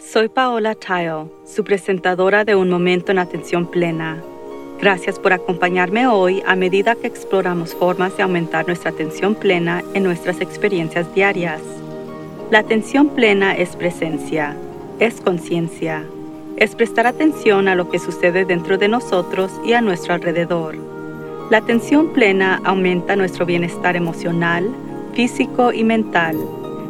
Soy Paola Tile, su presentadora de Un Momento en Atención Plena. Gracias por acompañarme hoy a medida que exploramos formas de aumentar nuestra atención plena en nuestras experiencias diarias. La atención plena es presencia, es conciencia, es prestar atención a lo que sucede dentro de nosotros y a nuestro alrededor. La atención plena aumenta nuestro bienestar emocional, físico y mental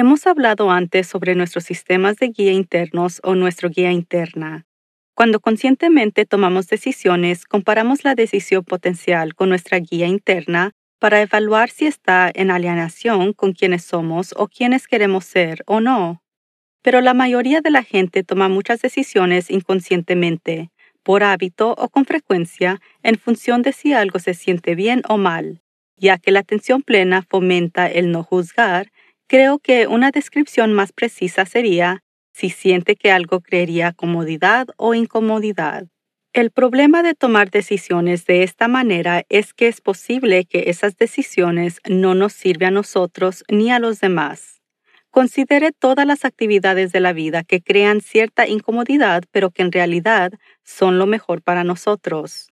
Hemos hablado antes sobre nuestros sistemas de guía internos o nuestro guía interna. Cuando conscientemente tomamos decisiones, comparamos la decisión potencial con nuestra guía interna para evaluar si está en alienación con quienes somos o quienes queremos ser o no. Pero la mayoría de la gente toma muchas decisiones inconscientemente, por hábito o con frecuencia, en función de si algo se siente bien o mal, ya que la atención plena fomenta el no juzgar Creo que una descripción más precisa sería si siente que algo crearía comodidad o incomodidad. El problema de tomar decisiones de esta manera es que es posible que esas decisiones no nos sirvan a nosotros ni a los demás. Considere todas las actividades de la vida que crean cierta incomodidad, pero que en realidad son lo mejor para nosotros.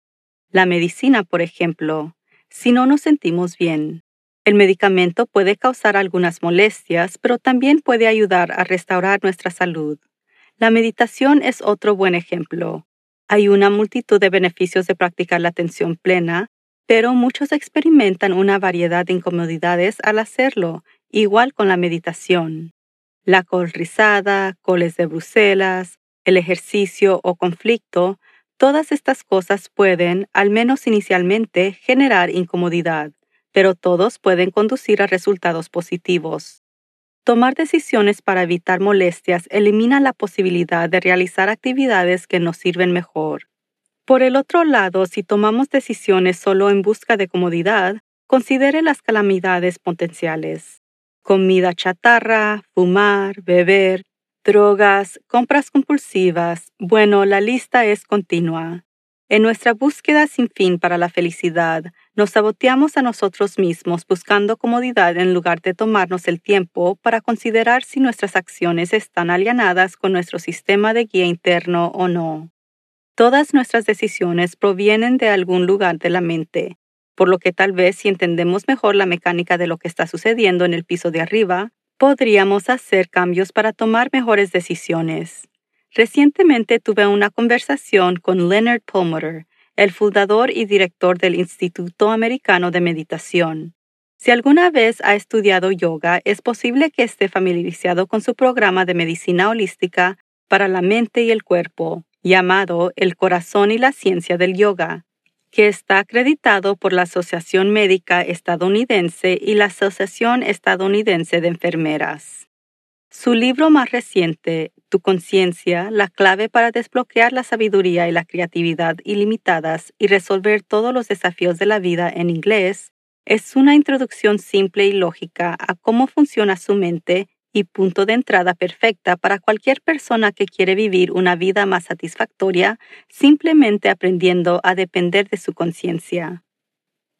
La medicina, por ejemplo. Si no nos sentimos bien, el medicamento puede causar algunas molestias, pero también puede ayudar a restaurar nuestra salud. La meditación es otro buen ejemplo. Hay una multitud de beneficios de practicar la atención plena, pero muchos experimentan una variedad de incomodidades al hacerlo, igual con la meditación. La col rizada, coles de Bruselas, el ejercicio o conflicto, todas estas cosas pueden, al menos inicialmente, generar incomodidad pero todos pueden conducir a resultados positivos. Tomar decisiones para evitar molestias elimina la posibilidad de realizar actividades que nos sirven mejor. Por el otro lado, si tomamos decisiones solo en busca de comodidad, considere las calamidades potenciales. Comida chatarra, fumar, beber, drogas, compras compulsivas. Bueno, la lista es continua. En nuestra búsqueda sin fin para la felicidad, nos saboteamos a nosotros mismos buscando comodidad en lugar de tomarnos el tiempo para considerar si nuestras acciones están alienadas con nuestro sistema de guía interno o no. Todas nuestras decisiones provienen de algún lugar de la mente, por lo que tal vez si entendemos mejor la mecánica de lo que está sucediendo en el piso de arriba, podríamos hacer cambios para tomar mejores decisiones. Recientemente tuve una conversación con Leonard Perlmutter, el fundador y director del Instituto Americano de Meditación. Si alguna vez ha estudiado yoga, es posible que esté familiarizado con su programa de medicina holística para la mente y el cuerpo, llamado El corazón y la ciencia del yoga, que está acreditado por la Asociación Médica Estadounidense y la Asociación Estadounidense de Enfermeras. Su libro más reciente, Tu conciencia, la clave para desbloquear la sabiduría y la creatividad ilimitadas y resolver todos los desafíos de la vida en inglés, es una introducción simple y lógica a cómo funciona su mente y punto de entrada perfecta para cualquier persona que quiere vivir una vida más satisfactoria simplemente aprendiendo a depender de su conciencia.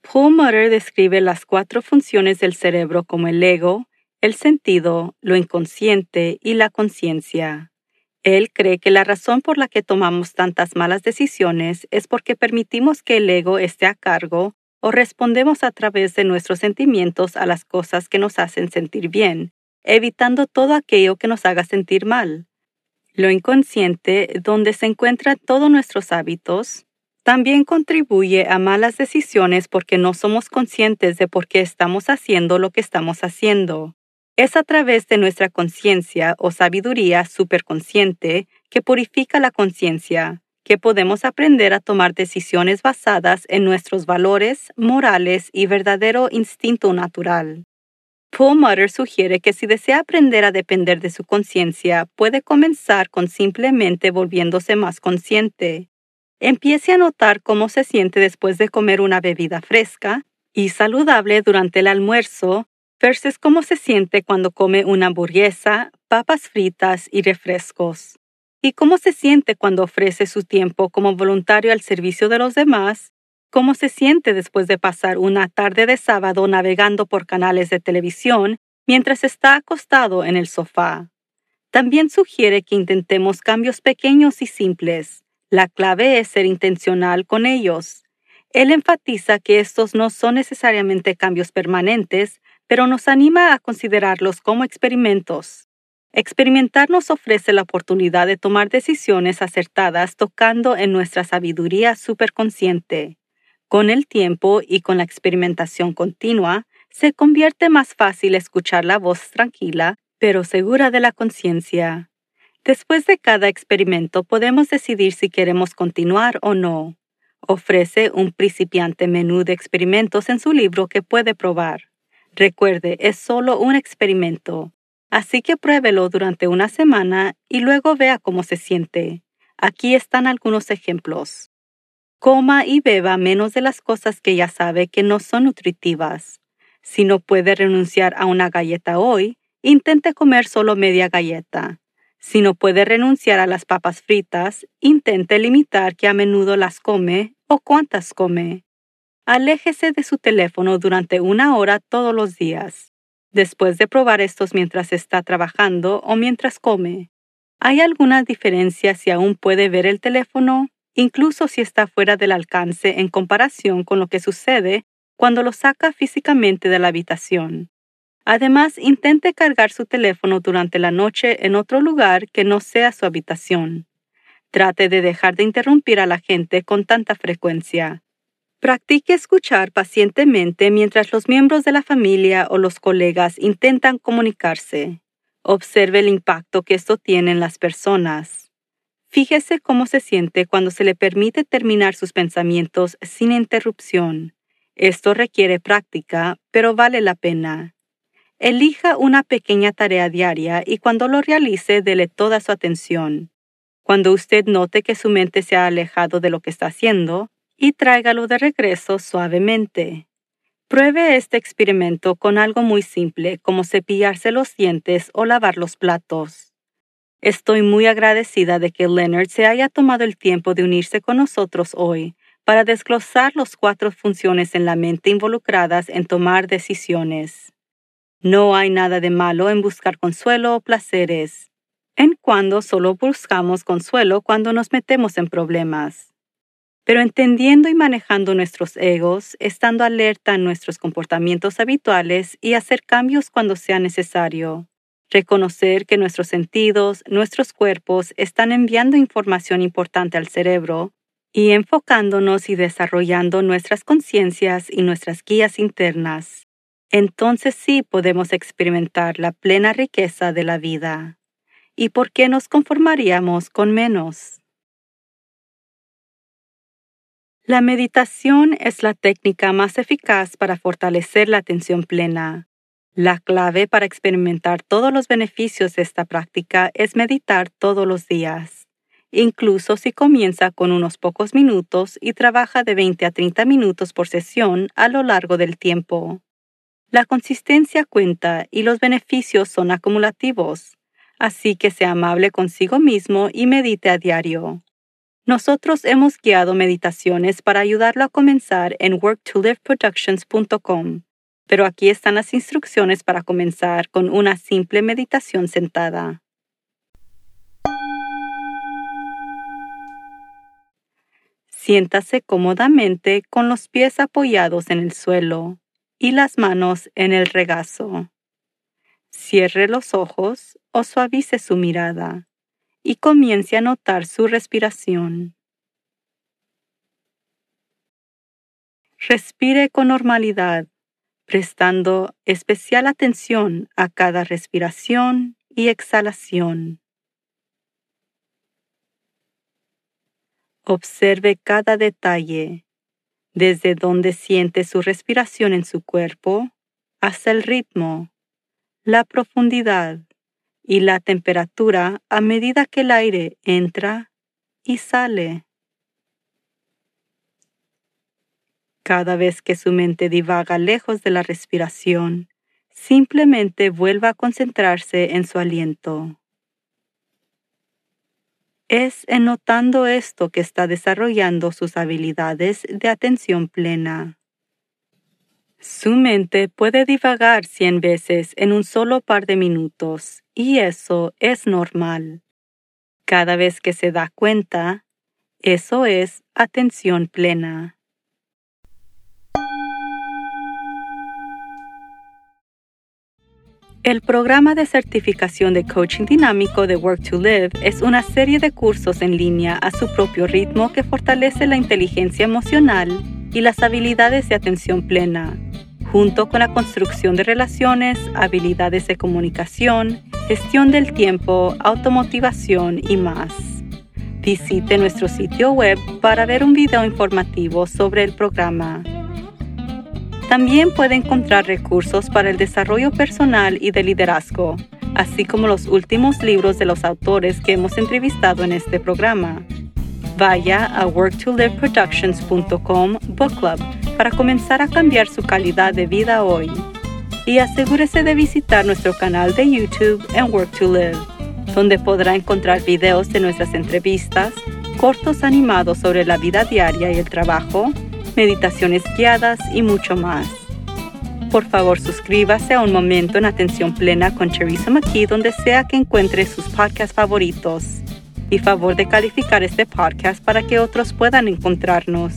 Paul Mutter describe las cuatro funciones del cerebro como el ego, el sentido, lo inconsciente y la conciencia. Él cree que la razón por la que tomamos tantas malas decisiones es porque permitimos que el ego esté a cargo o respondemos a través de nuestros sentimientos a las cosas que nos hacen sentir bien, evitando todo aquello que nos haga sentir mal. Lo inconsciente, donde se encuentran todos nuestros hábitos, también contribuye a malas decisiones porque no somos conscientes de por qué estamos haciendo lo que estamos haciendo. Es a través de nuestra conciencia o sabiduría superconsciente que purifica la conciencia que podemos aprender a tomar decisiones basadas en nuestros valores, morales y verdadero instinto natural. Paul Mutter sugiere que si desea aprender a depender de su conciencia, puede comenzar con simplemente volviéndose más consciente. Empiece a notar cómo se siente después de comer una bebida fresca y saludable durante el almuerzo versus cómo se siente cuando come una hamburguesa, papas fritas y refrescos. Y cómo se siente cuando ofrece su tiempo como voluntario al servicio de los demás cómo se siente después de pasar una tarde de sábado navegando por canales de televisión mientras está acostado en el sofá. También sugiere que intentemos cambios pequeños y simples. La clave es ser intencional con ellos. Él enfatiza que estos no son necesariamente cambios permanentes, pero nos anima a considerarlos como experimentos. Experimentar nos ofrece la oportunidad de tomar decisiones acertadas tocando en nuestra sabiduría superconsciente. Con el tiempo y con la experimentación continua, se convierte más fácil escuchar la voz tranquila, pero segura de la conciencia. Después de cada experimento podemos decidir si queremos continuar o no. Ofrece un principiante menú de experimentos en su libro que puede probar. Recuerde, es solo un experimento, así que pruébelo durante una semana y luego vea cómo se siente. Aquí están algunos ejemplos. Coma y beba menos de las cosas que ya sabe que no son nutritivas. Si no puede renunciar a una galleta hoy, intente comer solo media galleta. Si no puede renunciar a las papas fritas, intente limitar que a menudo las come o cuántas come. Aléjese de su teléfono durante una hora todos los días. Después de probar estos mientras está trabajando o mientras come. ¿Hay alguna diferencia si aún puede ver el teléfono incluso si está fuera del alcance en comparación con lo que sucede cuando lo saca físicamente de la habitación. Además, intente cargar su teléfono durante la noche en otro lugar que no sea su habitación. Trate de dejar de interrumpir a la gente con tanta frecuencia. Practique escuchar pacientemente mientras los miembros de la familia o los colegas intentan comunicarse. Observe el impacto que esto tiene en las personas. Fíjese cómo se siente cuando se le permite terminar sus pensamientos sin interrupción. Esto requiere práctica, pero vale la pena. Elija una pequeña tarea diaria y cuando lo realice, dele toda su atención. Cuando usted note que su mente se ha alejado de lo que está haciendo, y tráigalo de regreso suavemente. Pruebe este experimento con algo muy simple como cepillarse los dientes o lavar los platos. Estoy muy agradecida de que Leonard se haya tomado el tiempo de unirse con nosotros hoy para desglosar las cuatro funciones en la mente involucradas en tomar decisiones. No hay nada de malo en buscar consuelo o placeres, en cuando solo buscamos consuelo cuando nos metemos en problemas. Pero entendiendo y manejando nuestros egos, estando alerta en nuestros comportamientos habituales y hacer cambios cuando sea necesario reconocer que nuestros sentidos, nuestros cuerpos están enviando información importante al cerebro y enfocándonos y desarrollando nuestras conciencias y nuestras guías internas. Entonces sí podemos experimentar la plena riqueza de la vida. ¿Y por qué nos conformaríamos con menos? La meditación es la técnica más eficaz para fortalecer la atención plena la clave para experimentar todos los beneficios de esta práctica es meditar todos los días, incluso si comienza con unos pocos minutos y trabaja de 20 a 30 minutos por sesión a lo largo del tiempo. La consistencia cuenta y los beneficios son acumulativos, así que sea amable consigo mismo y medite a diario. Nosotros hemos guiado meditaciones para ayudarlo a comenzar en worktoliveproductions.com pero aquí están las instrucciones para comenzar con una simple meditación sentada. Siéntase cómodamente con los pies apoyados en el suelo y las manos en el regazo. Cierre los ojos o suavice su mirada y comience a notar su respiración. Respire con normalidad prestando especial atención a cada respiración y exhalación. Observe cada detalle, desde donde siente su respiración en su cuerpo hasta el ritmo la profundidad y la temperatura a medida que el aire entra y sale. Cada vez que su mente divaga lejos de la respiración, simplemente vuelva a concentrarse en su aliento. Es en notando esto que está desarrollando sus habilidades de atención plena. Su mente puede divagar cien veces en un solo par de minutos, y eso es normal. Cada vez que se da cuenta, eso es atención plena. El programa de certificación de coaching dinámico de Work to Live es una serie de cursos en línea a su propio ritmo que fortalece la inteligencia emocional y las habilidades de atención plena, junto con la construcción de relaciones, habilidades de comunicación, gestión del tiempo, automotivación y más. Visite nuestro sitio web para ver un video informativo sobre el programa. También puede encontrar recursos para el desarrollo personal y de liderazgo, así como los últimos libros de los autores que hemos entrevistado en este programa. Vaya a worktoliveproductions.com Book Club para comenzar a cambiar su calidad de vida hoy. Y asegúrese de visitar nuestro canal de YouTube en Work to Live, donde podrá encontrar videos de nuestras entrevistas, cortos animados sobre la vida diaria y el trabajo, meditaciones guiadas y mucho más. Por favor, suscríbase a Un Momento en Atención Plena con Teresa McKee donde sea que encuentre sus podcasts favoritos. Y favor de calificar este podcast para que otros puedan encontrarnos.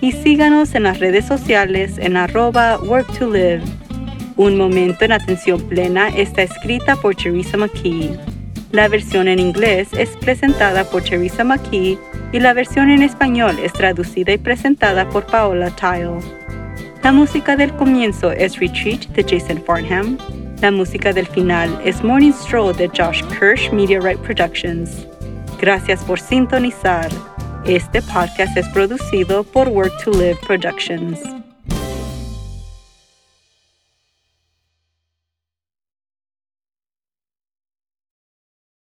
Y síganos en las redes sociales en arroba work to live. Un Momento en Atención Plena está escrita por Teresa McKee. La versión en inglés es presentada por Teresa McKee y la versión en español es traducida y presentada por Paola Tile. La música del comienzo es Retreat de Jason Farnham. La música del final es Morning Stroll de Josh Kirsch Right Productions. Gracias por sintonizar. Este podcast es producido por Work to Live Productions.